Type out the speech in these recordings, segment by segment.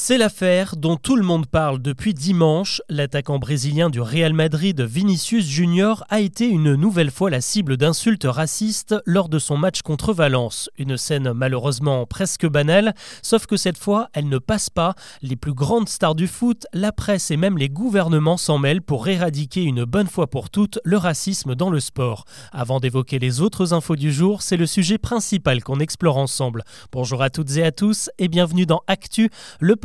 C'est l'affaire dont tout le monde parle depuis dimanche. L'attaquant brésilien du Real Madrid, Vinicius Junior, a été une nouvelle fois la cible d'insultes racistes lors de son match contre Valence. Une scène malheureusement presque banale, sauf que cette fois, elle ne passe pas. Les plus grandes stars du foot, la presse et même les gouvernements s'en mêlent pour éradiquer une bonne fois pour toutes le racisme dans le sport. Avant d'évoquer les autres infos du jour, c'est le sujet principal qu'on explore ensemble. Bonjour à toutes et à tous et bienvenue dans Actu, le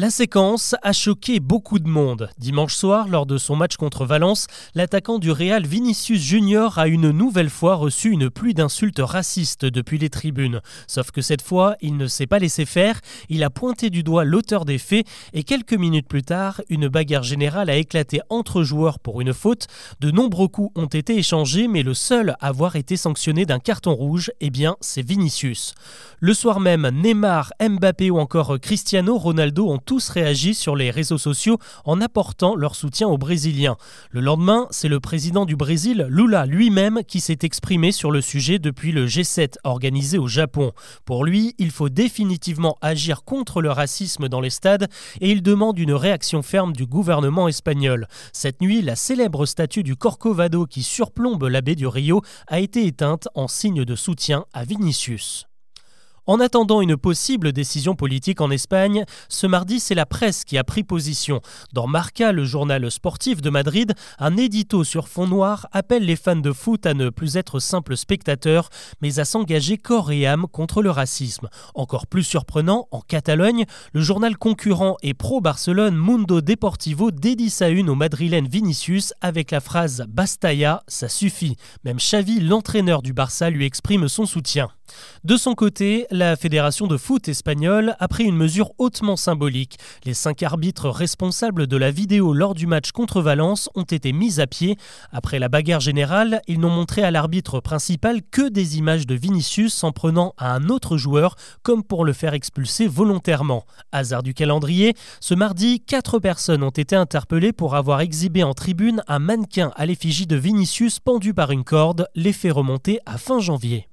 La séquence a choqué beaucoup de monde. Dimanche soir, lors de son match contre Valence, l'attaquant du Real Vinicius Junior a une nouvelle fois reçu une pluie d'insultes racistes depuis les tribunes. Sauf que cette fois, il ne s'est pas laissé faire, il a pointé du doigt l'auteur des faits et quelques minutes plus tard, une bagarre générale a éclaté entre joueurs pour une faute. De nombreux coups ont été échangés, mais le seul à avoir été sanctionné d'un carton rouge, eh bien, c'est Vinicius. Le soir même, Neymar, Mbappé ou encore Cristiano Ronaldo ont tous réagi sur les réseaux sociaux en apportant leur soutien aux Brésiliens. Le lendemain, c'est le président du Brésil, Lula lui-même, qui s'est exprimé sur le sujet depuis le G7 organisé au Japon. Pour lui, il faut définitivement agir contre le racisme dans les stades et il demande une réaction ferme du gouvernement espagnol. Cette nuit, la célèbre statue du Corcovado qui surplombe la baie du Rio a été éteinte en signe de soutien à Vinicius. En attendant une possible décision politique en Espagne, ce mardi, c'est la presse qui a pris position. Dans Marca, le journal sportif de Madrid, un édito sur fond noir appelle les fans de foot à ne plus être simples spectateurs, mais à s'engager corps et âme contre le racisme. Encore plus surprenant, en Catalogne, le journal concurrent et pro-Barcelone Mundo Deportivo dédie sa une au madrilène Vinicius avec la phrase Bastaya, ça suffit. Même Xavi, l'entraîneur du Barça, lui exprime son soutien. De son côté, la Fédération de foot espagnole a pris une mesure hautement symbolique. Les cinq arbitres responsables de la vidéo lors du match contre Valence ont été mis à pied. Après la bagarre générale, ils n'ont montré à l'arbitre principal que des images de Vinicius s'en prenant à un autre joueur, comme pour le faire expulser volontairement. Hasard du calendrier, ce mardi, quatre personnes ont été interpellées pour avoir exhibé en tribune un mannequin à l'effigie de Vinicius pendu par une corde, l'effet remonté à fin janvier.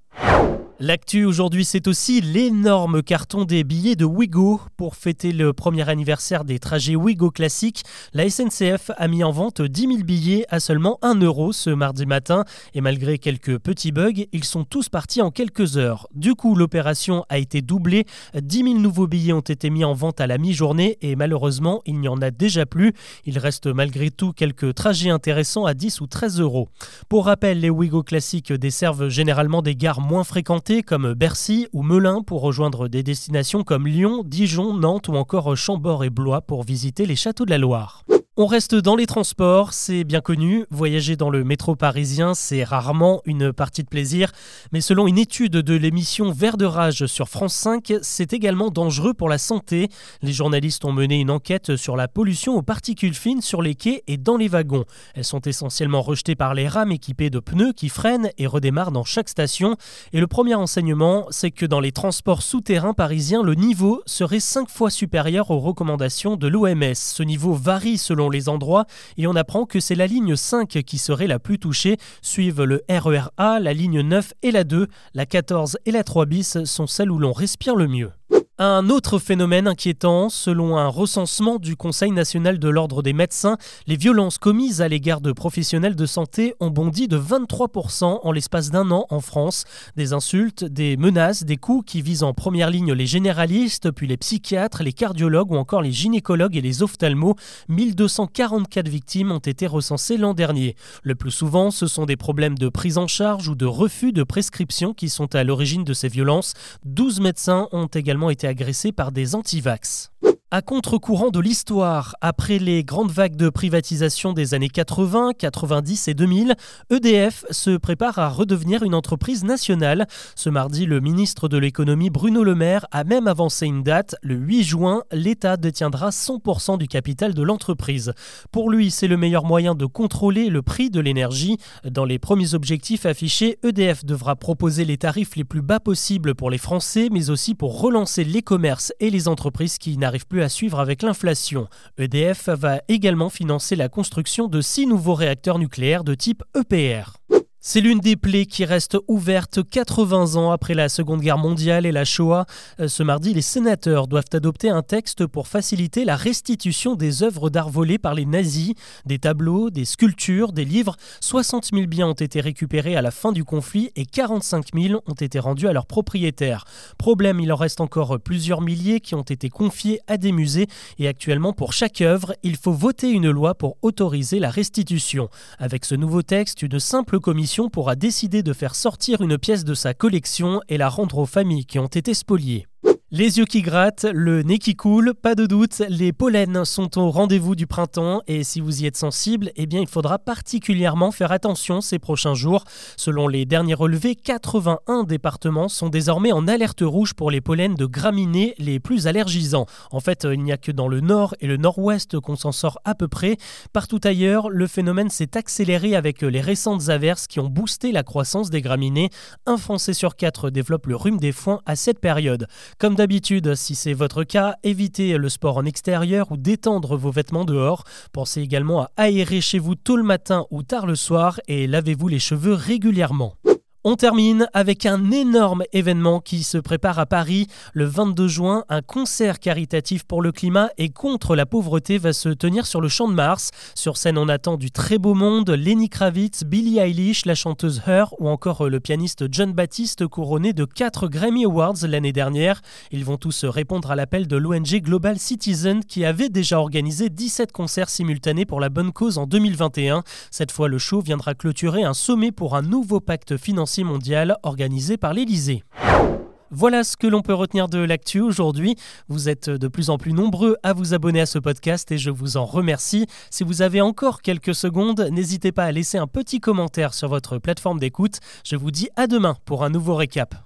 L'actu aujourd'hui, c'est aussi l'énorme carton des billets de Wigo. Pour fêter le premier anniversaire des trajets Wigo classiques, la SNCF a mis en vente 10 000 billets à seulement 1 euro ce mardi matin. Et malgré quelques petits bugs, ils sont tous partis en quelques heures. Du coup, l'opération a été doublée. 10 000 nouveaux billets ont été mis en vente à la mi-journée et malheureusement, il n'y en a déjà plus. Il reste malgré tout quelques trajets intéressants à 10 ou 13 euros. Pour rappel, les Wigo classiques desservent généralement des gares moins comme Bercy ou Melun pour rejoindre des destinations comme Lyon, Dijon, Nantes ou encore Chambord et Blois pour visiter les châteaux de la Loire. On reste dans les transports, c'est bien connu. Voyager dans le métro parisien, c'est rarement une partie de plaisir. Mais selon une étude de l'émission Vert de rage sur France 5, c'est également dangereux pour la santé. Les journalistes ont mené une enquête sur la pollution aux particules fines sur les quais et dans les wagons. Elles sont essentiellement rejetées par les rames équipées de pneus qui freinent et redémarrent dans chaque station. Et le premier enseignement, c'est que dans les transports souterrains parisiens, le niveau serait 5 fois supérieur aux recommandations de l'OMS. Ce niveau varie selon les endroits et on apprend que c'est la ligne 5 qui serait la plus touchée. Suivent le RER A, la ligne 9 et la 2. La 14 et la 3 bis sont celles où l'on respire le mieux. Un autre phénomène inquiétant, selon un recensement du Conseil national de l'ordre des médecins, les violences commises à l'égard de professionnels de santé ont bondi de 23% en l'espace d'un an en France. Des insultes, des menaces, des coups qui visent en première ligne les généralistes, puis les psychiatres, les cardiologues ou encore les gynécologues et les ophtalmos. 1244 victimes ont été recensées l'an dernier. Le plus souvent, ce sont des problèmes de prise en charge ou de refus de prescription qui sont à l'origine de ces violences. 12 médecins ont également été agressé par des antivax. À contre-courant de l'histoire, après les grandes vagues de privatisation des années 80, 90 et 2000, EDF se prépare à redevenir une entreprise nationale. Ce mardi, le ministre de l'économie Bruno Le Maire a même avancé une date. Le 8 juin, l'État détiendra 100% du capital de l'entreprise. Pour lui, c'est le meilleur moyen de contrôler le prix de l'énergie. Dans les premiers objectifs affichés, EDF devra proposer les tarifs les plus bas possibles pour les Français, mais aussi pour relancer les commerces et les entreprises qui n'arrivent plus à suivre avec l'inflation. EDF va également financer la construction de six nouveaux réacteurs nucléaires de type EPR. C'est l'une des plaies qui reste ouverte 80 ans après la Seconde Guerre mondiale et la Shoah. Euh, ce mardi, les sénateurs doivent adopter un texte pour faciliter la restitution des œuvres d'art volées par les nazis. Des tableaux, des sculptures, des livres. 60 000 biens ont été récupérés à la fin du conflit et 45 000 ont été rendus à leurs propriétaires. Problème, il en reste encore plusieurs milliers qui ont été confiés à des musées et actuellement pour chaque œuvre, il faut voter une loi pour autoriser la restitution. Avec ce nouveau texte, une simple commission pourra décider de faire sortir une pièce de sa collection et la rendre aux familles qui ont été spoliées. Les yeux qui grattent, le nez qui coule, pas de doute, les pollens sont au rendez-vous du printemps et si vous y êtes sensible, eh bien il faudra particulièrement faire attention ces prochains jours. Selon les derniers relevés, 81 départements sont désormais en alerte rouge pour les pollens de graminées les plus allergisants. En fait, il n'y a que dans le nord et le nord-ouest qu'on s'en sort à peu près. Partout ailleurs, le phénomène s'est accéléré avec les récentes averses qui ont boosté la croissance des graminées. Un Français sur quatre développe le rhume des foins à cette période. D'habitude, si c'est votre cas, évitez le sport en extérieur ou détendre vos vêtements dehors. Pensez également à aérer chez vous tôt le matin ou tard le soir et lavez-vous les cheveux régulièrement. On termine avec un énorme événement qui se prépare à Paris. Le 22 juin, un concert caritatif pour le climat et contre la pauvreté va se tenir sur le champ de Mars. Sur scène, on attend du très beau monde, Lenny Kravitz, Billie Eilish, la chanteuse Her ou encore le pianiste John Baptiste couronné de 4 Grammy Awards l'année dernière. Ils vont tous répondre à l'appel de l'ONG Global Citizen qui avait déjà organisé 17 concerts simultanés pour la bonne cause en 2021. Cette fois, le show viendra clôturer un sommet pour un nouveau pacte financier mondiale organisée par l'Élysée. Voilà ce que l'on peut retenir de l'actu aujourd'hui. Vous êtes de plus en plus nombreux à vous abonner à ce podcast et je vous en remercie. Si vous avez encore quelques secondes, n'hésitez pas à laisser un petit commentaire sur votre plateforme d'écoute. Je vous dis à demain pour un nouveau récap.